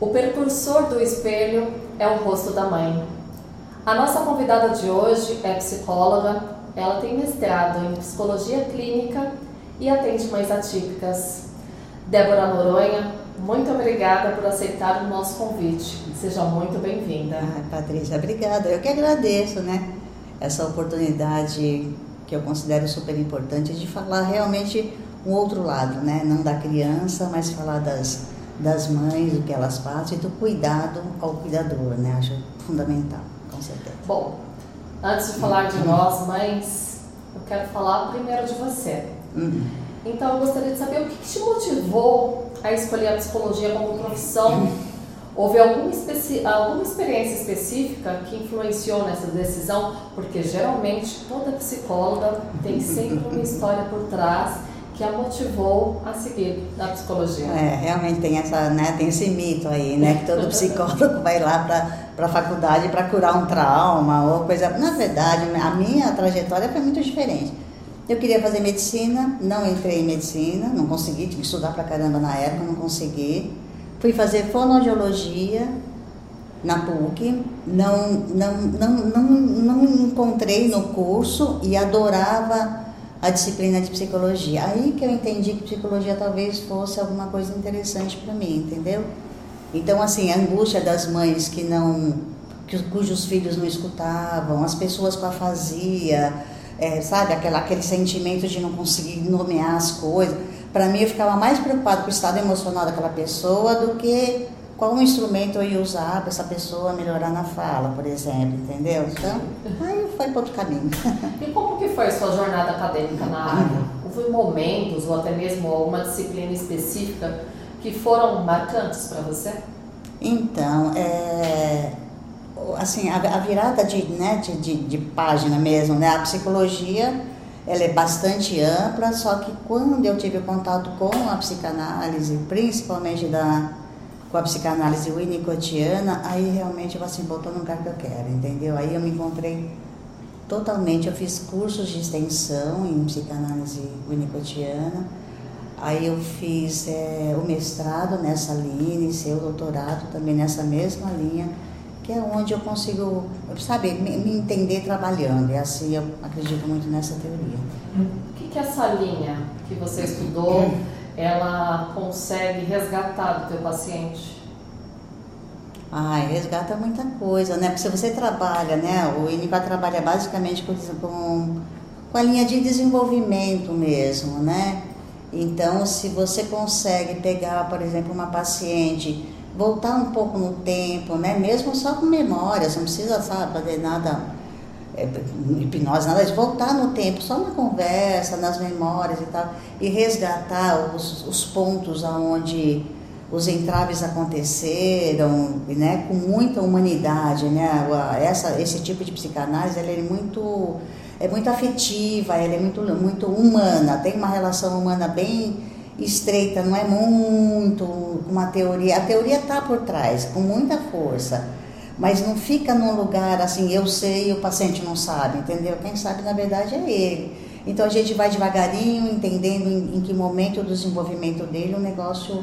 O percursor do espelho é o rosto da mãe. A nossa convidada de hoje é psicóloga, ela tem mestrado em psicologia clínica e atende mães atípicas. Débora Noronha, muito obrigada por aceitar o nosso convite. Seja muito bem-vinda. Ai, Patrícia, obrigada. Eu que agradeço, né? Essa oportunidade que eu considero super importante de falar realmente um outro lado, né? Não da criança, mas falar das, das mães, do que elas passam e do cuidado ao cuidador, né? Acho fundamental, com certeza. Bom, antes de falar de nós, mães, eu quero falar primeiro de você. Uhum. Então, eu gostaria de saber o que te motivou a escolher a psicologia como profissão. Houve alguma, alguma experiência específica que influenciou nessa decisão? Porque geralmente toda psicóloga tem sempre uma história por trás que a motivou a seguir na psicologia. É, realmente tem essa, né, tem esse mito aí, né, que todo psicólogo vai lá para a faculdade para curar um trauma ou coisa. Na verdade, a minha trajetória foi muito diferente. Eu queria fazer medicina, não entrei em medicina, não consegui, tinha que estudar pra caramba na época, não consegui. Fui fazer fonoaudiologia na PUC, não, não, não, não, não encontrei no curso e adorava a disciplina de psicologia. Aí que eu entendi que psicologia talvez fosse alguma coisa interessante para mim, entendeu? Então, assim, a angústia das mães que não, que, cujos filhos não escutavam, as pessoas com afasia, é, sabe, aquela, aquele sentimento de não conseguir nomear as coisas. Para mim, eu ficava mais preocupada com o estado emocional daquela pessoa do que qual instrumento eu ia usar para essa pessoa melhorar na fala, por exemplo, entendeu? Então, aí foi para outro caminho. E como que foi a sua jornada acadêmica na área? Houve momentos ou até mesmo alguma disciplina específica que foram marcantes para você? Então, é, assim, a, a virada de, né, de, de, de, página mesmo, né? A psicologia, ela é bastante ampla, só que quando eu tive contato com a psicanálise, principalmente da, com a psicanálise winnicottiana, aí realmente eu assim, botou no lugar que eu quero, entendeu? Aí eu me encontrei totalmente, eu fiz cursos de extensão em psicanálise winnicottiana, aí eu fiz é, o mestrado nessa linha, iniciei o doutorado também nessa mesma linha, que é onde eu consigo, sabe, me, me entender trabalhando. E assim eu acredito muito nessa teoria. O que, que essa linha que você estudou, ela consegue resgatar do teu paciente? Ai, resgata muita coisa, né? Porque se você trabalha, né? O INIVA trabalha basicamente com, com, com a linha de desenvolvimento mesmo, né? Então, se você consegue pegar, por exemplo, uma paciente voltar um pouco no tempo, né? Mesmo só com memórias, não precisa sabe, fazer nada, é, hipnose, nada de voltar no tempo, só na conversa, nas memórias e tal, e resgatar os, os pontos aonde os entraves aconteceram, né? Com muita humanidade, né? Essa, esse tipo de psicanálise, ela é muito é muito afetiva, ela é muito muito humana, tem uma relação humana bem estreita, não é muito uma teoria. A teoria está por trás, com muita força, mas não fica num lugar assim, eu sei e o paciente não sabe, entendeu? Quem sabe na verdade é ele. Então a gente vai devagarinho, entendendo em, em que momento do desenvolvimento dele o negócio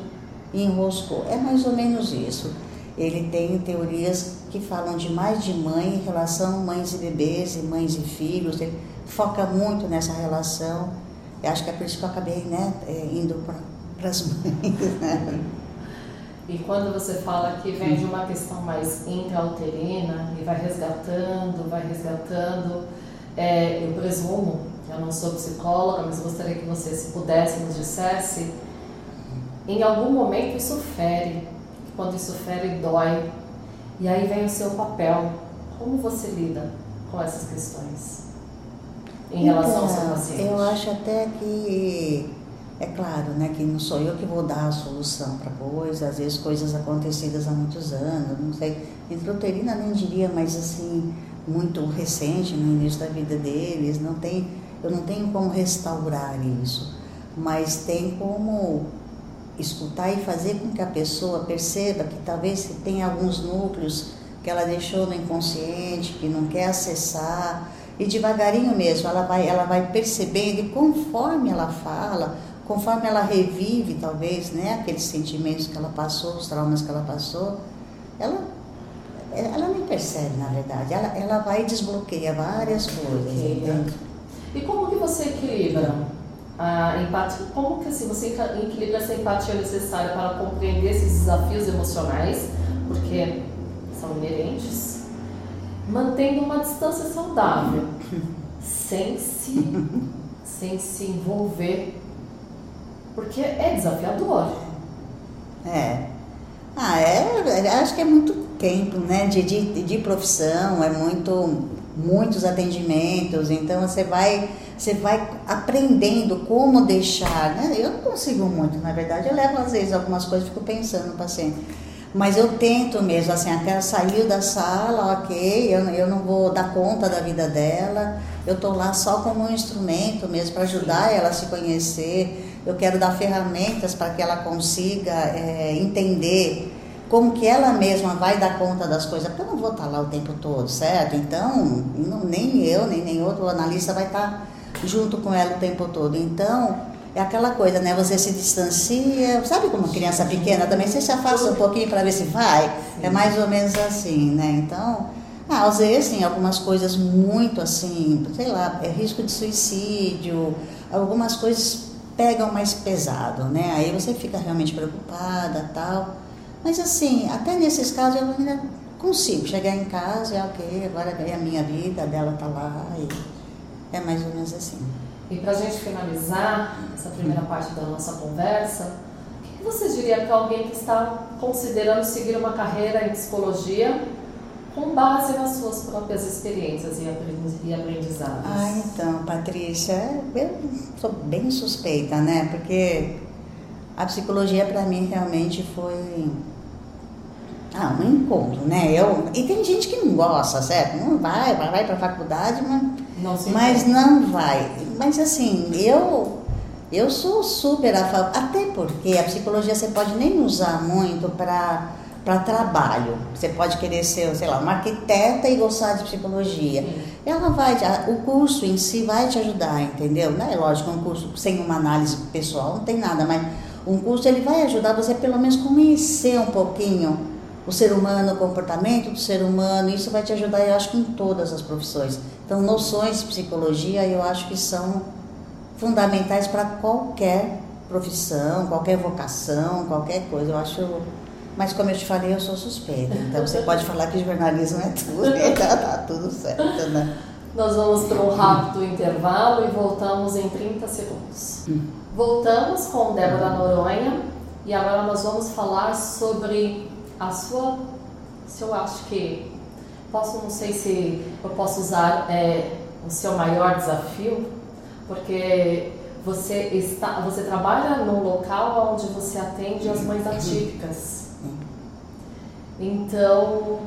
enroscou. É mais ou menos isso. Ele tem teorias que falam de mais de mãe em relação mães e bebês e mães e filhos. Ele foca muito nessa relação eu acho que é por isso que eu acabei né, é, indo para as mães. Né? E quando você fala que vem de uma questão mais intrauterina e vai resgatando, vai resgatando, é, eu presumo, eu não sou psicóloga, mas gostaria que você, se pudesse, nos dissesse, em algum momento isso fere, quando isso fere, dói. E aí vem o seu papel. Como você lida com essas questões? em relação ao seu então, paciente? Eu acho até que é claro, né, que não sou eu que vou dar a solução para coisas, às vezes coisas acontecidas há muitos anos, não sei, intrauterina nem diria, mas assim, muito recente no início da vida deles, não tem, eu não tenho como restaurar isso, mas tem como escutar e fazer com que a pessoa perceba que talvez tem alguns núcleos que ela deixou no inconsciente, que não quer acessar, e devagarinho mesmo, ela vai, ela vai percebendo, e conforme ela fala, conforme ela revive, talvez, né, aqueles sentimentos que ela passou, os traumas que ela passou, ela, ela nem percebe, na verdade. Ela, ela vai e desbloqueia várias coisas. E como que você equilibra a empatia? Como que assim, você equilibra essa empatia necessária para compreender esses desafios emocionais, porque são inerentes, mantendo uma distância saudável, sem se, sem se envolver porque é desafiador. É. Ah, é, acho que é muito tempo, né, de, de, de profissão, é muito, muitos atendimentos, então você vai, você vai aprendendo como deixar, né? Eu não consigo muito, na verdade, eu levo às vezes algumas coisas, fico pensando no paciente. Mas eu tento mesmo, assim, até saiu da sala, ok, eu, eu não vou dar conta da vida dela, eu estou lá só como um instrumento mesmo para ajudar ela a se conhecer, eu quero dar ferramentas para que ela consiga é, entender como que ela mesma vai dar conta das coisas, porque eu não vou estar lá o tempo todo, certo? Então, não, nem eu, nem nenhum outro analista vai estar junto com ela o tempo todo. Então, é aquela coisa, né? Você se distancia, sabe como criança pequena também, você se afasta um pouquinho para ver se vai. É mais ou menos assim, né? Então, ah, às vezes tem algumas coisas muito assim, sei lá, é risco de suicídio, algumas coisas pegam mais pesado, né? Aí você fica realmente preocupada tal. Mas assim, até nesses casos eu ainda consigo chegar em casa e ok, agora é a minha vida, a dela tá lá e é mais ou menos assim. E para gente finalizar essa primeira parte da nossa conversa, o que você diria para alguém que está considerando seguir uma carreira em psicologia com base nas suas próprias experiências e aprendizados. Ah, então, Patrícia, eu sou bem suspeita, né? Porque a psicologia para mim realmente foi ah, um encontro, né? Eu, e tem gente que não gosta, certo? Não vai, vai, vai para a faculdade, mas não, mas não vai. Mas assim, eu eu sou super a favor, até porque a psicologia você pode nem usar muito para para trabalho. Você pode querer ser, sei lá, uma arquiteta e gostar de psicologia. Sim. Ela vai, o curso em si vai te ajudar, entendeu? Não é lógico, um curso sem uma análise pessoal não tem nada, mas um curso ele vai ajudar você pelo menos conhecer um pouquinho o ser humano, o comportamento do ser humano. Isso vai te ajudar, eu acho em todas as profissões. Então, noções de psicologia eu acho que são fundamentais para qualquer profissão, qualquer vocação, qualquer coisa. Eu acho mas como eu te falei, eu sou suspeita. Então você pode falar que jornalismo é tudo, então tá tudo certo, né? Nós vamos para um rápido intervalo e voltamos em 30 segundos. Hum. Voltamos com Débora Noronha e agora nós vamos falar sobre a sua. Se eu acho que. Posso, não sei se eu posso usar é, o seu maior desafio, porque você está, você trabalha num local onde você atende as mães atípicas. Então,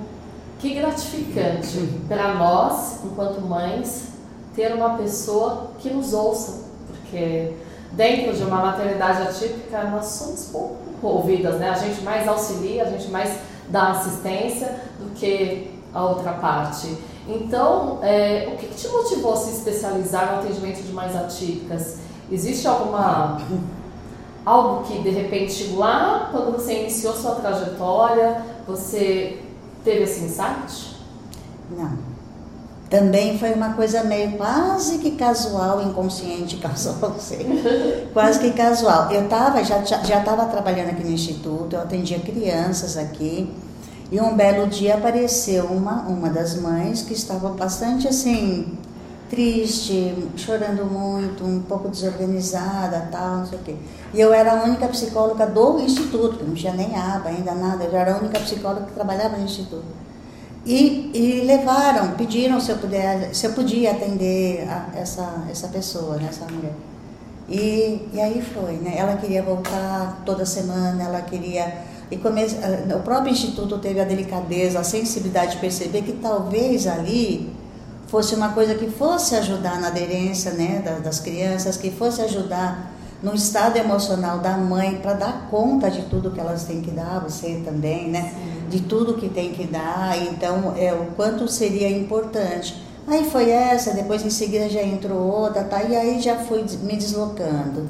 que gratificante para nós, enquanto mães, ter uma pessoa que nos ouça, porque dentro de uma maternidade atípica nós somos pouco ouvidas, né? A gente mais auxilia, a gente mais dá assistência do que a outra parte. Então, é, o que, que te motivou a se especializar no atendimento de mães atípicas? Existe alguma algo que de repente lá quando você iniciou sua trajetória você teve esse insight? Não. Também foi uma coisa meio quase que casual, inconsciente, casual, sei. quase que casual. Eu tava, já já estava trabalhando aqui no instituto, eu atendia crianças aqui. E um belo dia apareceu uma, uma das mães que estava bastante assim, triste, chorando muito, um pouco desorganizada, tal, não sei o quê. E eu era a única psicóloga do instituto, não tinha nem aba ainda nada, eu era a única psicóloga que trabalhava no instituto. E, e levaram, pediram se eu, puder, se eu podia atender essa, essa pessoa, né, essa mulher. E, e aí foi, né? Ela queria voltar toda semana, ela queria. E come... o próprio instituto teve a delicadeza, a sensibilidade de perceber que talvez ali fosse uma coisa que fosse ajudar na aderência né, das crianças, que fosse ajudar no estado emocional da mãe para dar conta de tudo que elas têm que dar, você também, né? Sim. De tudo que tem que dar, então é o quanto seria importante. Aí foi essa, depois em seguida já entrou outra, tá? E aí já fui me deslocando.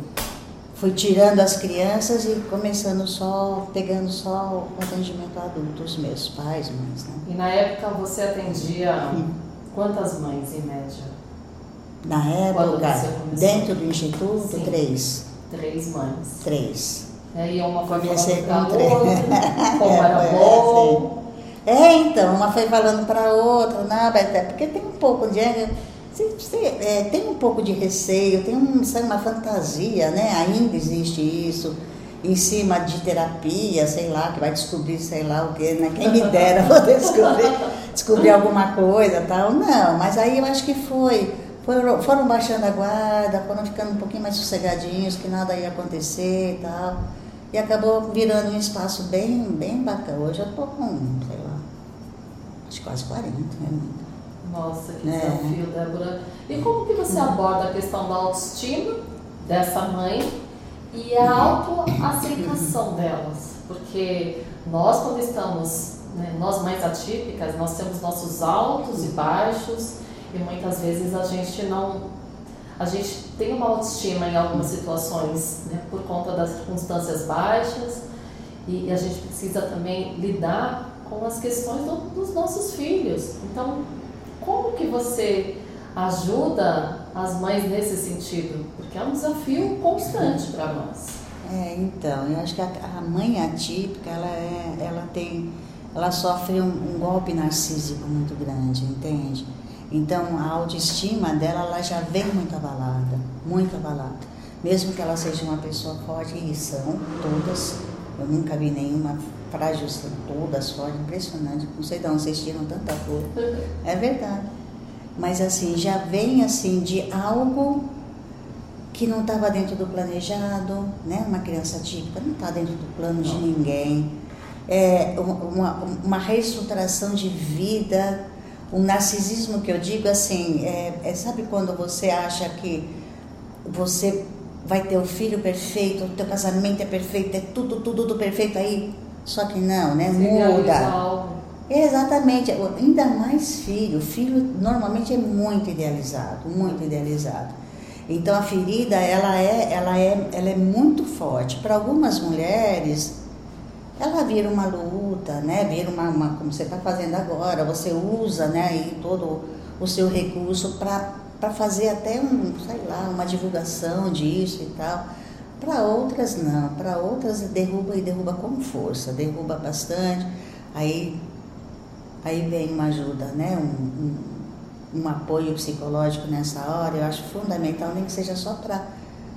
fui tirando as crianças e começando só, pegando só o atendimento a adultos, meus pais, mães. Né? E na época você atendia quantas mães em média? Na época, dentro do instituto, Sim. três. Três mães. Três. É, e uma foi Comecei com três. Outra, como era é, bom. É, então, uma foi falando para outra, nada, até porque tem um pouco de você, é, tem um pouco de receio, tem um, sabe, uma fantasia, né? Ainda existe isso, em cima de terapia, sei lá, que vai descobrir, sei lá o que, né? Quem me dera poder descobrir, descobrir alguma coisa tal. Não, mas aí eu acho que foi. Foram, foram baixando a guarda, foram ficando um pouquinho mais sossegadinhos, que nada ia acontecer e tal. E acabou virando um espaço bem, bem bacana. Hoje eu tô com, sei lá, acho que quase 40, né? Nossa, que é. desafio, Débora. E como que você aborda a questão da autoestima dessa mãe e a autoaceitação delas? Porque nós, quando estamos, né, nós mães atípicas, nós temos nossos altos e baixos e muitas vezes a gente não. A gente tem uma autoestima em algumas situações né, por conta das circunstâncias baixas e, e a gente precisa também lidar com as questões do, dos nossos filhos. Então, como que você ajuda as mães nesse sentido? Porque é um desafio constante para nós. É, então, eu acho que a, a, mãe atípica, ela, é, ela tem, ela sofre um, um, golpe narcísico muito grande, entende? Então, a autoestima dela, ela já vem muito abalada, muito abalada. Mesmo que ela seja uma pessoa forte, e são todas, eu nunca vi nenhuma frágil, todas fortes, impressionante. Não sei de onde vocês tiram tanta coisa. É verdade. Mas assim, já vem assim de algo que não estava dentro do planejado, né? Uma criança típica não está dentro do plano de ninguém. É uma, uma reestruturação de vida, um narcisismo que eu digo assim, é, é, sabe quando você acha que você vai ter o filho perfeito, o teu casamento é perfeito, é tudo, tudo, tudo perfeito aí só que não, né? Muda. Exatamente, ainda mais filho. Filho normalmente é muito idealizado, muito idealizado. Então a ferida ela é, ela é, ela é muito forte. Para algumas mulheres, ela vira uma luta, né? Vira uma, uma como você está fazendo agora. Você usa, né? Aí todo o seu recurso para fazer até um, sei lá, uma divulgação disso e tal. Para outras não, para outras derruba e derruba com força, derruba bastante. Aí, aí vem uma ajuda, né? Um, um, um apoio psicológico nessa hora, eu acho fundamental, nem que seja só para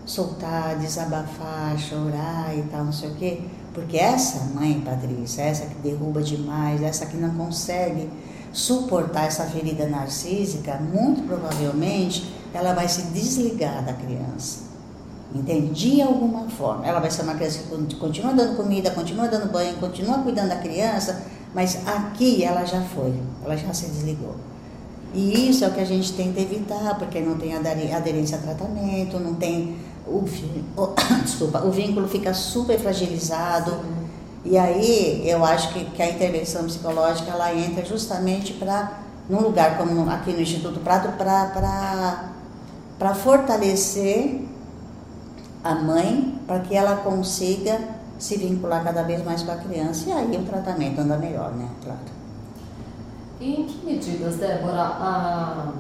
soltar, desabafar, chorar e tal, não sei o quê. Porque essa mãe, Patrícia, essa que derruba demais, essa que não consegue suportar essa ferida narcísica, muito provavelmente ela vai se desligar da criança. Entende? De alguma forma. Ela vai ser uma criança que continua dando comida, continua dando banho, continua cuidando da criança, mas aqui ela já foi, ela já se desligou. E isso é o que a gente tenta evitar, porque não tem aderência a tratamento, não tem. O, desculpa, o vínculo fica super fragilizado. E aí eu acho que, que a intervenção psicológica ela entra justamente para, num lugar como aqui no Instituto Prato, para fortalecer a mãe para que ela consiga se vincular cada vez mais com a criança e aí o tratamento anda melhor, né? Claro. E em que medidas, Débora, a,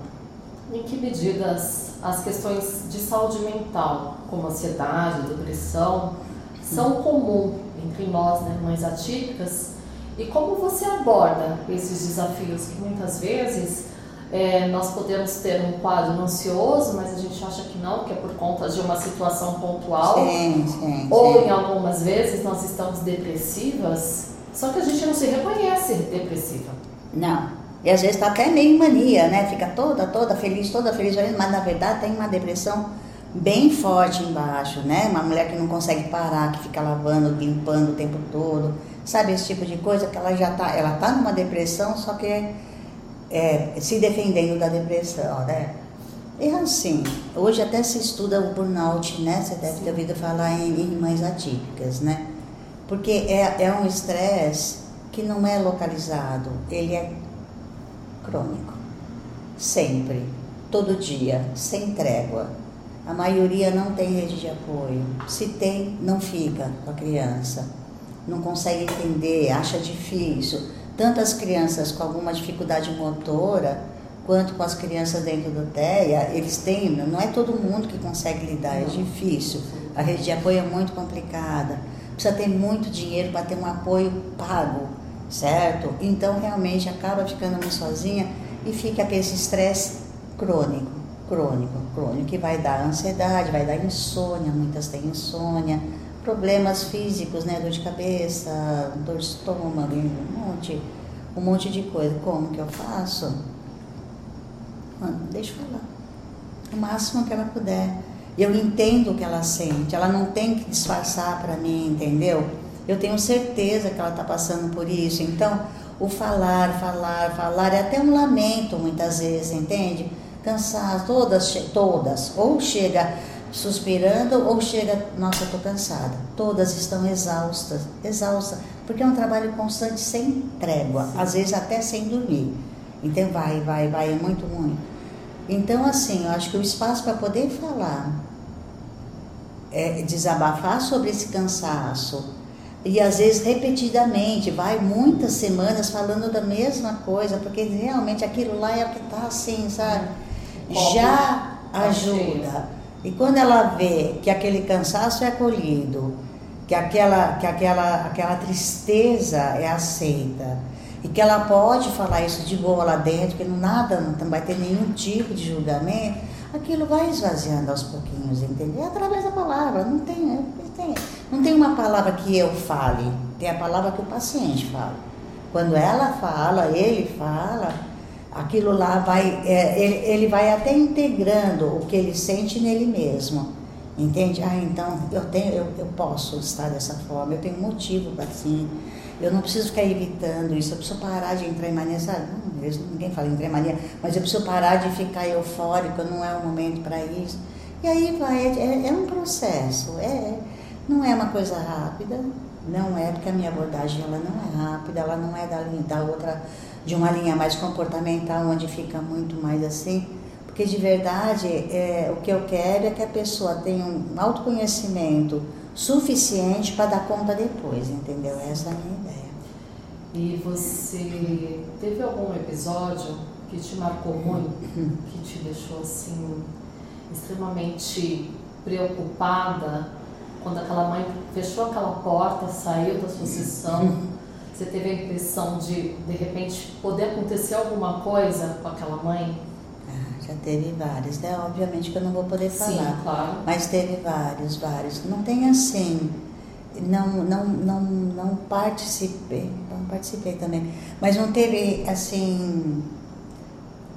em que medidas as questões de saúde mental, como ansiedade, depressão, são comum entre nós, né, mães atípicas? E como você aborda esses desafios que muitas vezes é, nós podemos ter um quadro ansioso, mas a gente acha que não, que é por conta de uma situação pontual. Sim, sim, ou sim. em algumas vezes nós estamos depressivas, só que a gente não se reconhece depressiva. Não. E às vezes está até meio mania, né? Fica toda, toda feliz, toda feliz, mas na verdade tem uma depressão bem forte embaixo, né? Uma mulher que não consegue parar, que fica lavando, limpando o tempo todo. Sabe esse tipo de coisa que ela já tá, ela tá numa depressão, só que é, se defendendo da depressão, né? É assim, hoje até se estuda o burnout, né? Você deve ter ouvido falar em, em mães atípicas, né? Porque é, é um estresse que não é localizado, ele é crônico. Sempre, todo dia, sem trégua. A maioria não tem rede de apoio. Se tem, não fica com a criança. Não consegue entender, acha difícil. Tanto as crianças com alguma dificuldade motora, quanto com as crianças dentro do TEA, eles têm, não é todo mundo que consegue lidar, é difícil. A rede de apoio é muito complicada. Precisa ter muito dinheiro para ter um apoio pago, certo? Então realmente acaba ficando muito sozinha e fica aquele estresse crônico, crônico, crônico, que vai dar ansiedade, vai dar insônia, muitas têm insônia, problemas físicos, né, dor de cabeça, dor de estômago, um monte, um monte de coisa. Como que eu faço? Mano, deixa eu falar. O máximo que ela puder. Eu entendo o que ela sente, ela não tem que disfarçar para mim, entendeu? Eu tenho certeza que ela está passando por isso. Então, o falar, falar, falar é até um lamento muitas vezes, entende? Cansar, todas, todas, ou chega suspirando ou chega, nossa, estou cansada. Todas estão exaustas, exaustas, porque é um trabalho constante sem trégua, Sim. às vezes até sem dormir. Então vai, vai, vai, é muito, muito. Então, assim, eu acho que o espaço para poder falar, é, desabafar sobre esse cansaço, e às vezes repetidamente, vai muitas semanas falando da mesma coisa, porque realmente aquilo lá é o que está assim, sabe? Já ajuda. E quando ela vê que aquele cansaço é acolhido, que aquela, que aquela, aquela tristeza é aceita, e que ela pode falar isso de boa lá dentro, que nada, não vai ter nenhum tipo de julgamento, aquilo vai esvaziando aos pouquinhos, entendeu? É através da palavra, não tem, não tem, não tem uma palavra que eu fale, tem a palavra que o paciente fala. Quando ela fala, ele fala, aquilo lá vai, é, ele, ele vai até integrando o que ele sente nele mesmo. Entende? Ah, então eu tenho, eu, eu posso estar dessa forma, eu tenho motivo para assim. Eu não preciso ficar evitando isso, eu preciso parar de entrar em mania, sabe? ninguém fala em entrar em mania, mas eu preciso parar de ficar eufórico, não é o momento para isso. E aí vai, é, é, um processo, é, não é uma coisa rápida, não é, porque a minha abordagem ela não é rápida, ela não é da, da outra, de uma linha mais comportamental, onde fica muito mais assim. Porque de verdade, é, o que eu quero é que a pessoa tenha um autoconhecimento suficiente para dar conta depois, entendeu? Essa é a minha ideia. E você teve algum episódio que te marcou muito, que te deixou assim extremamente preocupada quando aquela mãe fechou aquela porta, saiu da sua sessão? Você teve a impressão de de repente poder acontecer alguma coisa com aquela mãe? Ah, já teve vários, né? Obviamente que eu não vou poder falar. Sim, claro. Mas teve vários, vários. Não tem assim não, não, não, não participei, não participei também, mas não teve assim.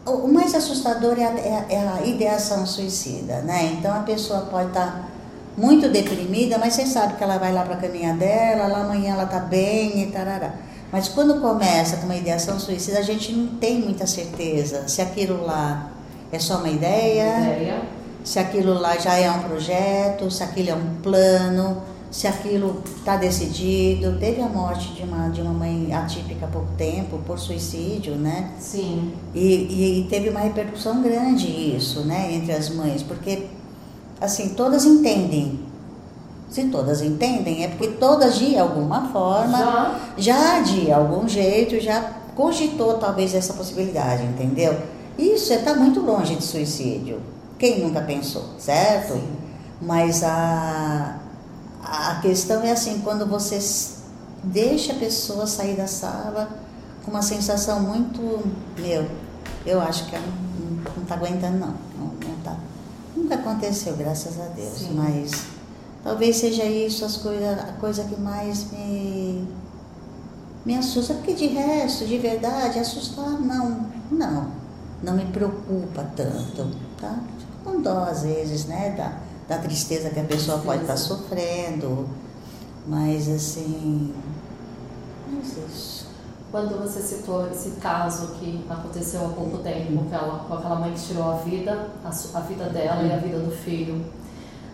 O mais assustador é a, é, é a ideação suicida, né? Então a pessoa pode estar tá muito deprimida, mas você sabe que ela vai lá para a caminha dela, lá amanhã ela tá bem e tarará. Mas quando começa com uma ideação suicida, a gente não tem muita certeza se aquilo lá é só uma ideia, ideia. se aquilo lá já é um projeto, se aquilo é um plano se aquilo está decidido. Teve a morte de uma, de uma mãe atípica há pouco tempo, por suicídio, né? Sim. E, e, e, teve uma repercussão grande isso, né, entre as mães, porque, assim, todas entendem. Se todas entendem, é porque todas, de alguma forma, já, já de algum jeito, já cogitou talvez essa possibilidade, entendeu? Isso está muito longe de suicídio. Quem nunca pensou, certo? Sim. Mas a a questão é assim, quando você deixa a pessoa sair da sala com uma sensação muito, meu, eu acho que ela não está aguentando não. Nunca aconteceu, graças a Deus, Sim. mas talvez seja isso as coisa, a coisa que mais me, me assusta, porque de resto, de verdade, assustar não, não, não me preocupa tanto, tá? Fico com dó às vezes, né, da, da tristeza que a pessoa pode estar sofrendo. Mas assim, mas isso. Quando você citou esse caso que aconteceu há pouco tempo, com aquela, com aquela mãe que tirou a vida, a, a vida dela e a vida do filho,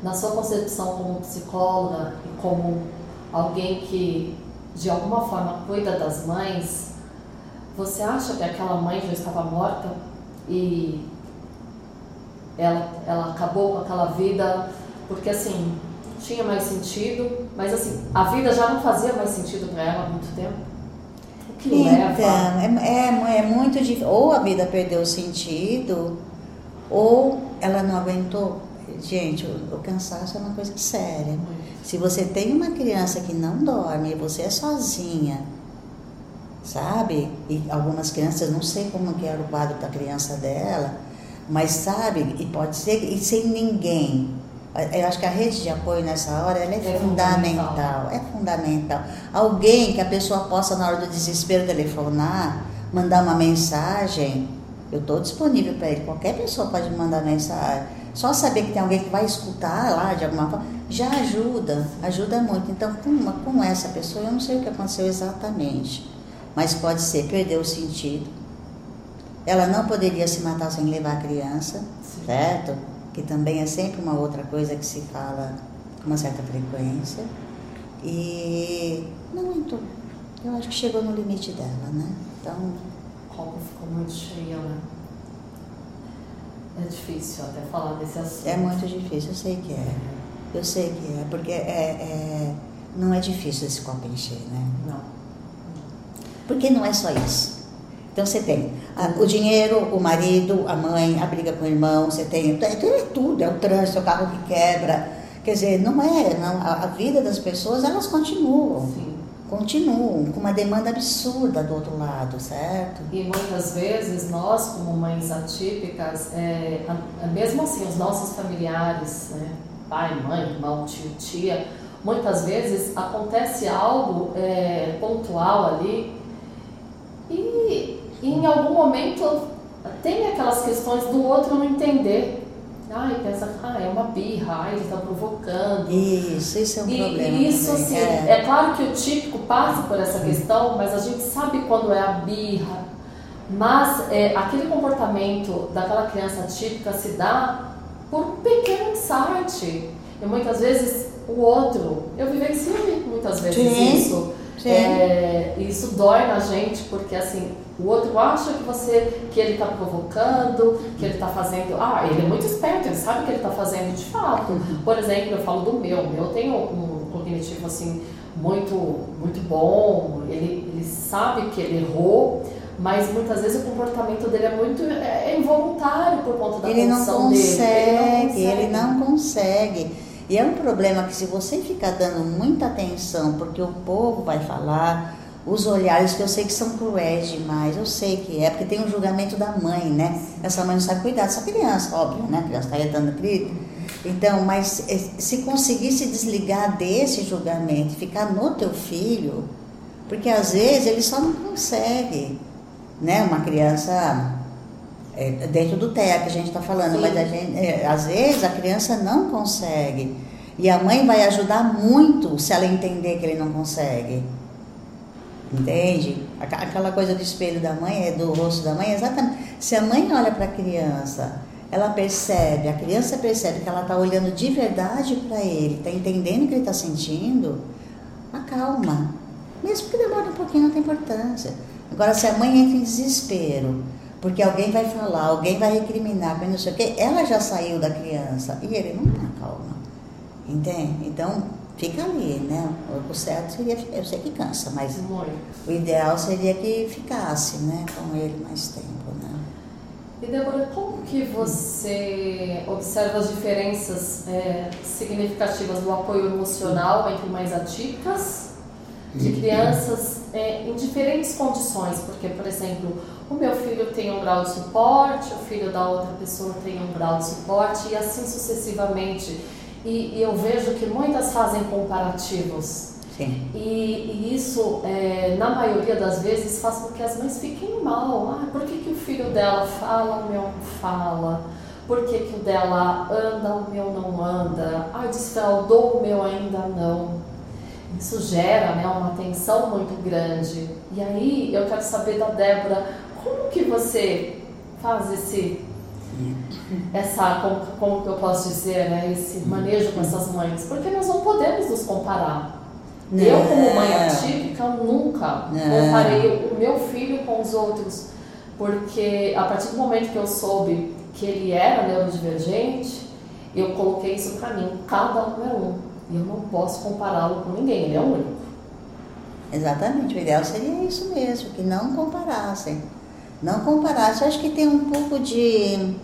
na sua concepção como psicóloga e como alguém que de alguma forma cuida das mães, você acha que aquela mãe já estava morta e ela, ela acabou com aquela vida, porque assim, tinha mais sentido, mas assim, a vida já não fazia mais sentido para ela há muito tempo. Que então, leva? É, é, é muito difícil. Ou a vida perdeu o sentido, ou ela não aguentou. Gente, o, o cansaço é uma coisa séria. Se você tem uma criança que não dorme e você é sozinha, sabe? E algumas crianças, não sei como que era o quadro da criança dela, mas sabe, e pode ser, e sem ninguém. Eu acho que a rede de apoio nessa hora é, é fundamental, fundamental, é fundamental. Alguém que a pessoa possa, na hora do desespero, telefonar, mandar uma mensagem. Eu estou disponível para ele. Qualquer pessoa pode mandar mensagem. Só saber que tem alguém que vai escutar lá de alguma forma já ajuda, ajuda muito. Então, com, com essa pessoa, eu não sei o que aconteceu exatamente, mas pode ser, perdeu o sentido. Ela não poderia se matar sem levar a criança, Sim. certo? Que também é sempre uma outra coisa que se fala com uma certa frequência. E não aguentou. Eu acho que chegou no limite dela, né? Então. O copo ficou muito cheio, né? É difícil até falar desse assunto. É muito difícil, eu sei que é. Eu sei que é, porque é, é não é difícil esse copo encher, né? Não. Porque não é só isso. Então você tem a, o dinheiro, o marido, a mãe, a briga com o irmão, você tem. Então é tudo, é o trânsito, é o carro que quebra. Quer dizer, não é. Não, a, a vida das pessoas, elas continuam. Sim. Continuam com uma demanda absurda do outro lado, certo? E muitas vezes nós, como mães atípicas, é, mesmo assim, os nossos familiares, né, pai, mãe, irmão, tio, tia, muitas vezes acontece algo é, pontual ali e, e em algum momento tem aquelas questões do outro não entender. Ai, pensa, ah, é uma birra, ai, ele está provocando. Isso, isso é um e, problema. E isso, sim, é. é. claro que o típico passa por essa questão, mas a gente sabe quando é a birra. Mas é, aquele comportamento daquela criança típica se dá por um pequeno insight. E muitas vezes o outro, eu vivencio muitas vezes sim, isso. É, isso dói na gente porque assim o outro acha que você que ele está provocando, que ele está fazendo. Ah, ele é muito esperto, ele sabe o que ele está fazendo de fato. Por exemplo, eu falo do meu, o meu tem um cognitivo assim muito muito bom. Ele, ele sabe que ele errou mas muitas vezes o comportamento dele é muito é, é involuntário por conta da ele não consegue, dele. Ele não consegue, ele não consegue. E é um problema que se você ficar dando muita atenção, porque o povo vai falar, os olhares que eu sei que são cruéis demais, eu sei que é, porque tem um julgamento da mãe, né? Essa mãe não sabe cuidar dessa criança, óbvio, né? A criança está retando grito. Então, mas eh, se conseguir se desligar desse julgamento, ficar no teu filho, porque às vezes ele só não consegue né? Uma criança é, dentro do TEA que a gente está falando, Sim. mas a gente, é, às vezes a criança não consegue. E a mãe vai ajudar muito se ela entender que ele não consegue. Entende? Aquela coisa do espelho da mãe, é do rosto da mãe, exatamente. Se a mãe olha para a criança, ela percebe, a criança percebe que ela está olhando de verdade para ele, está entendendo o que ele está sentindo, acalma. Mesmo que demore um pouquinho, não tem importância. Agora, se a mãe entra em desespero, porque alguém vai falar, alguém vai recriminar, não sei o quê, ela já saiu da criança e ele não está calmo. Entende? Então, fica ali, né? O certo seria, eu sei que cansa, mas o ideal seria que ficasse, né, com ele mais tempo, né? E Débora, como que você observa as diferenças é, significativas do apoio emocional entre mães atípicas de uhum. crianças é, em diferentes condições, porque, por exemplo, o meu filho tem um grau de suporte, o filho da outra pessoa tem um grau de suporte e assim sucessivamente. E, e eu vejo que muitas fazem comparativos. Sim. E, e isso, é, na maioria das vezes, faz com que as mães fiquem mal. Ah, por que, que o filho dela fala, o meu não fala? Por que, que o dela anda, o meu não anda? Ah, desfraldou, o meu ainda não. Isso gera né, uma tensão muito grande. E aí eu quero saber da Débora, como que você faz esse essa como, como que eu posso dizer né, esse manejo com essas mães porque nós não podemos nos comparar não. eu como mãe atípica nunca não. comparei o meu filho com os outros porque a partir do momento que eu soube que ele era neurodivergente, eu coloquei isso para mim. Cada um é um. E eu não posso compará-lo com ninguém, ele é único. Exatamente, o ideal seria isso mesmo, que não comparassem. Não comparassem. Eu acho que tem um pouco de.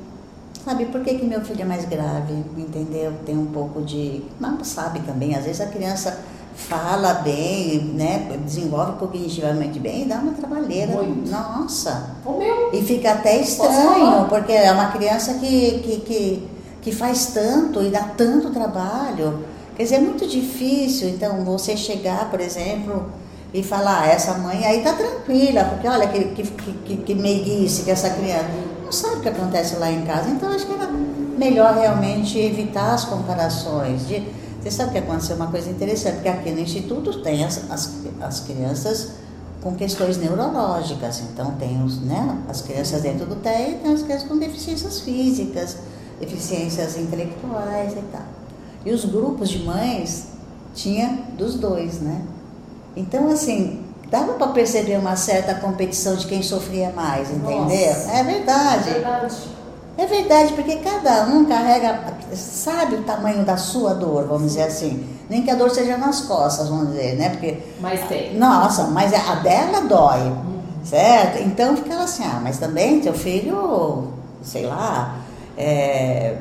Sabe por que, que meu filho é mais grave? Entendeu? Tem um pouco de. Não sabe também, às vezes a criança fala bem, né, desenvolve cognitivamente bem, dá uma trabalheira. Muito. Nossa! O meu. E fica até estranho, porque é uma criança que, que, que, que faz tanto e dá tanto trabalho. Quer dizer, é muito difícil, então, você chegar, por exemplo, e falar, ah, essa mãe aí tá tranquila, porque olha que, que, que, que meiguice que essa criança. Não sabe o que acontece lá em casa. Então, acho que era melhor realmente evitar as comparações. De, você sabe que aconteceu uma coisa interessante, porque aqui no Instituto tem as, as, as crianças com questões neurológicas. Então, tem os, né, as crianças dentro do TEI e tem as crianças com deficiências físicas, deficiências intelectuais e tal. E os grupos de mães tinha dos dois, né? Então, assim, dava para perceber uma certa competição de quem sofria mais, entendeu? Nossa. É verdade. É verdade. É verdade, porque cada um carrega, sabe o tamanho da sua dor, vamos dizer assim. Nem que a dor seja nas costas, vamos dizer, né? Porque, Mas tem. nossa, mas a dela dói, certo? Então ficava assim, ah, mas também teu filho, sei lá, é,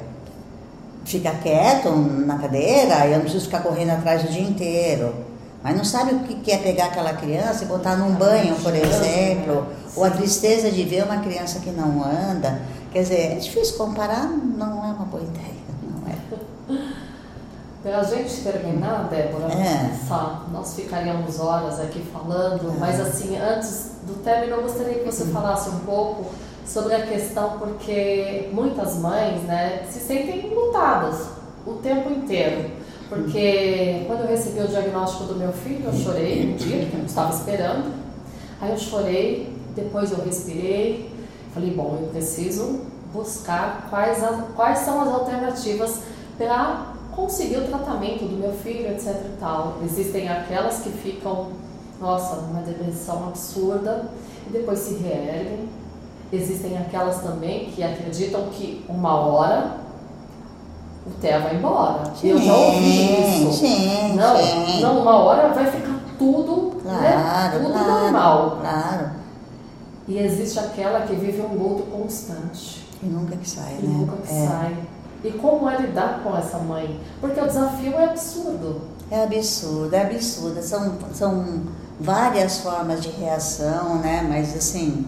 fica quieto na cadeira e eu não preciso ficar correndo atrás o dia inteiro. Mas não sabe o que é pegar aquela criança e botar num banho, por exemplo, ou a tristeza de ver uma criança que não anda. Quer dizer, é difícil comparar, não é uma boa ideia, não é. Para a gente terminar, Débora, É. só, nós ficaríamos horas aqui falando, mas assim, antes do término, eu gostaria que você falasse um pouco sobre a questão, porque muitas mães né, se sentem lutadas o tempo inteiro. Porque quando eu recebi o diagnóstico do meu filho, eu chorei um dia, porque eu não estava esperando. Aí eu chorei, depois eu respirei, falei, bom, eu preciso buscar quais, a- quais são as alternativas para conseguir o tratamento do meu filho, etc e tal. Existem aquelas que ficam, nossa, numa depressão absurda e depois se reerguem. Existem aquelas também que acreditam que uma hora o Thea vai embora. eu já ouvi isso. Sim, não, sim. não, uma hora vai ficar tudo, né, Claro, tudo claro, normal. Claro. E existe aquela que vive um luto constante. E nunca que sai, E né? nunca que é. sai. E como é lidar com essa mãe? Porque o desafio é absurdo. É absurdo, é absurdo. São, são várias formas de reação, né? Mas assim,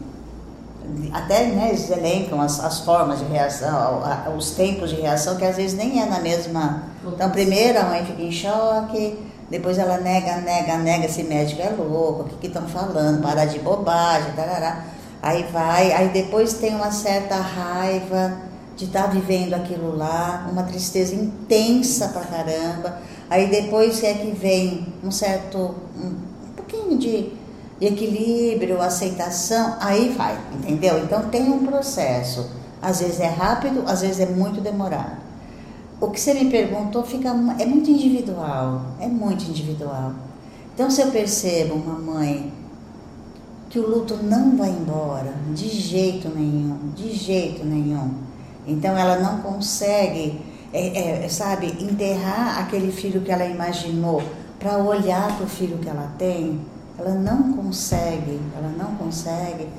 até né, eles elencam as, as formas de reação, os tempos de reação, que às vezes nem é na mesma. Então, primeiro a mãe fica em choque, depois ela nega, nega, nega, esse médico é louco, o que estão falando, para de bobagem, tarará. Aí vai, aí depois tem uma certa raiva de estar vivendo aquilo lá, uma tristeza intensa pra caramba. Aí depois é que vem um certo, um, pouquinho de equilíbrio, aceitação, aí vai, entendeu? Então tem um processo. Às vezes é rápido, às vezes é muito demorado. O que você me perguntou fica, é muito individual, é muito individual. Então se eu percebo uma mãe que o luto não vai embora, de jeito nenhum, de jeito nenhum. Então ela não consegue, é, é, sabe, enterrar aquele filho que ela imaginou para olhar para o filho que ela tem. Ela não consegue, ela não consegue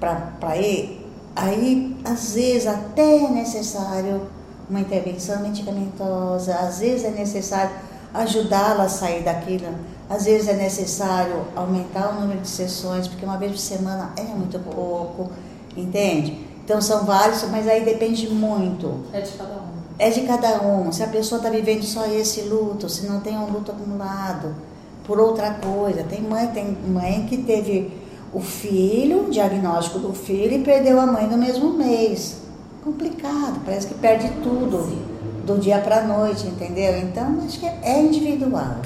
para ir. Aí, às vezes, até é necessário uma intervenção medicamentosa, às vezes é necessário ajudá-la a sair daquilo, às vezes é necessário aumentar o número de sessões, porque uma vez por semana é muito pouco, entende? Então são vários, mas aí depende muito. É de cada um. É de cada um. Se a pessoa está vivendo só esse luto, se não tem um luto acumulado por outra coisa. Tem mãe, tem mãe que teve o filho, o diagnóstico do filho e perdeu a mãe no mesmo mês. Complicado, parece que perde tudo do dia para a noite, entendeu? Então acho que é individual.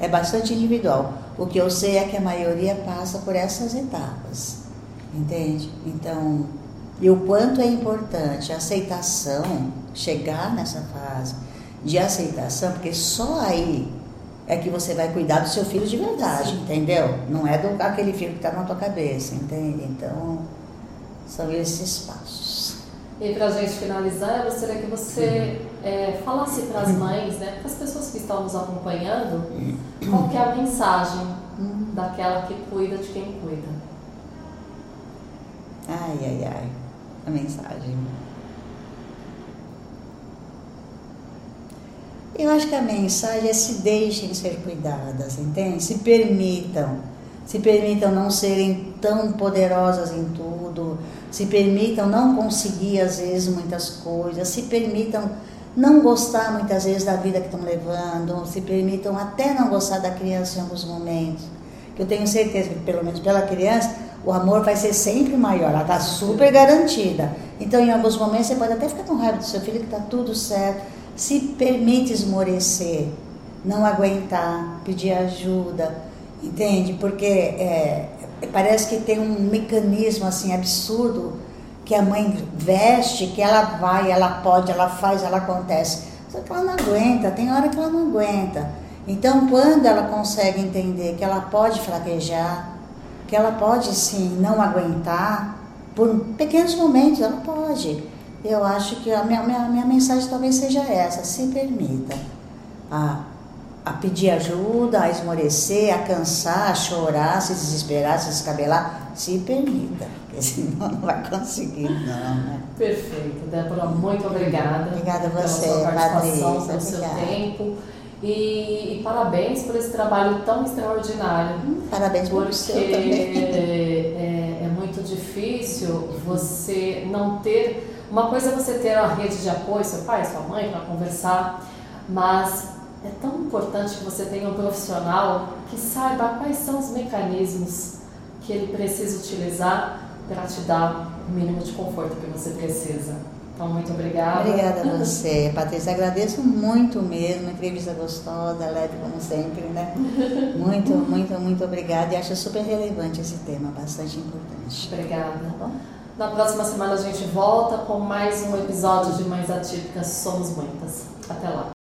É bastante individual. O que eu sei é que a maioria passa por essas etapas. Entende? Então, e o quanto é importante a aceitação, chegar nessa fase de aceitação, porque só aí é que você vai cuidar do seu filho de verdade, Sim. entendeu? Não é do aquele filho que está na tua cabeça, entende? Então, são esses passos. E para a gente finalizar, eu gostaria que você é, falasse para as mães, né, para as pessoas que estão nos acompanhando, qual que é a mensagem daquela que cuida de quem cuida. Ai, ai, ai, a mensagem. Eu acho que a mensagem é se deixem ser cuidadas, entende? Se permitam. Se permitam não serem tão poderosas em tudo, se permitam não conseguir às vezes muitas coisas, se permitam não gostar muitas vezes da vida que estão levando, se permitam até não gostar da criança em alguns momentos. Eu tenho certeza que pelo menos pela criança o amor vai ser sempre maior, ela está super garantida. Então em alguns momentos você pode até ficar com raiva do seu filho que está tudo certo se permite esmorecer, não aguentar, pedir ajuda, entende? Porque é, parece que tem um mecanismo assim absurdo que a mãe veste, que ela vai, ela pode, ela faz, ela acontece. Só que ela não aguenta, tem hora que ela não aguenta. Então, quando ela consegue entender que ela pode fraquejar, que ela pode sim não aguentar, por pequenos momentos ela pode eu acho que a minha, minha, minha mensagem talvez seja essa: se permita a, a pedir ajuda, a esmorecer, a cansar, a chorar, a se desesperar, a se descabelar. Se permita, porque senão não vai conseguir, não. Né? Perfeito. Débora, muito obrigada. Obrigada a você, pela sua participação, pelo seu tempo. E, e, parabéns por esse trabalho tão extraordinário. Hum, parabéns por você também. É, é muito difícil você não ter uma coisa é você ter a rede de apoio, seu pai, sua mãe, para conversar, mas é tão importante que você tenha um profissional que saiba quais são os mecanismos que ele precisa utilizar para te dar o mínimo de conforto que você precisa. Então, muito obrigada. Obrigada a você, Patrícia. Agradeço muito mesmo. Entrevista gostosa, leve como sempre, né? Muito, muito, muito obrigada. E acho super relevante esse tema, bastante importante. Obrigada. Tá bom? Na próxima semana a gente volta com mais um episódio de Mães Atípicas Somos Muitas. Até lá.